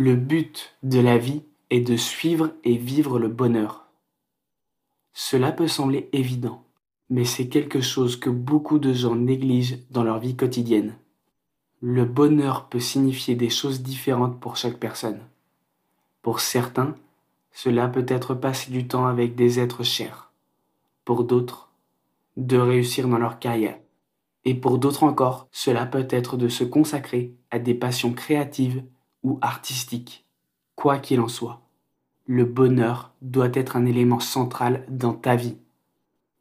Le but de la vie est de suivre et vivre le bonheur. Cela peut sembler évident, mais c'est quelque chose que beaucoup de gens négligent dans leur vie quotidienne. Le bonheur peut signifier des choses différentes pour chaque personne. Pour certains, cela peut être passer du temps avec des êtres chers. Pour d'autres, de réussir dans leur carrière. Et pour d'autres encore, cela peut être de se consacrer à des passions créatives ou artistiques. Quoi qu'il en soit, le bonheur doit être un élément central dans ta vie.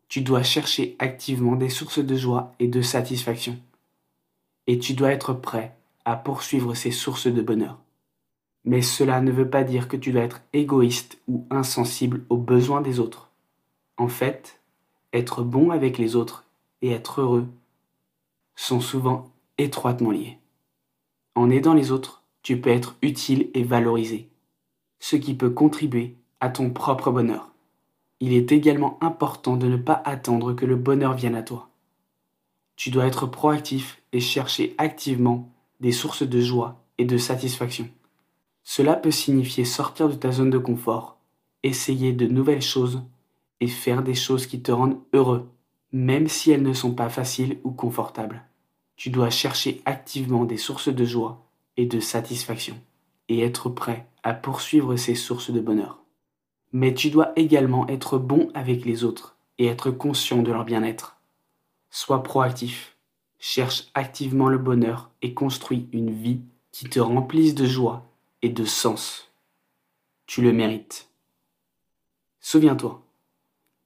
Tu dois chercher activement des sources de joie et de satisfaction. Et tu dois être prêt à poursuivre ces sources de bonheur. Mais cela ne veut pas dire que tu dois être égoïste ou insensible aux besoins des autres. En fait, être bon avec les autres et être heureux sont souvent étroitement liés. En aidant les autres, tu peux être utile et valorisé, ce qui peut contribuer à ton propre bonheur. Il est également important de ne pas attendre que le bonheur vienne à toi. Tu dois être proactif et chercher activement des sources de joie et de satisfaction. Cela peut signifier sortir de ta zone de confort, essayer de nouvelles choses et faire des choses qui te rendent heureux, même si elles ne sont pas faciles ou confortables. Tu dois chercher activement des sources de joie et de satisfaction, et être prêt à poursuivre ces sources de bonheur. Mais tu dois également être bon avec les autres et être conscient de leur bien-être. Sois proactif, cherche activement le bonheur et construis une vie qui te remplisse de joie et de sens. Tu le mérites. Souviens-toi,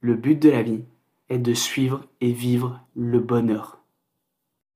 le but de la vie est de suivre et vivre le bonheur.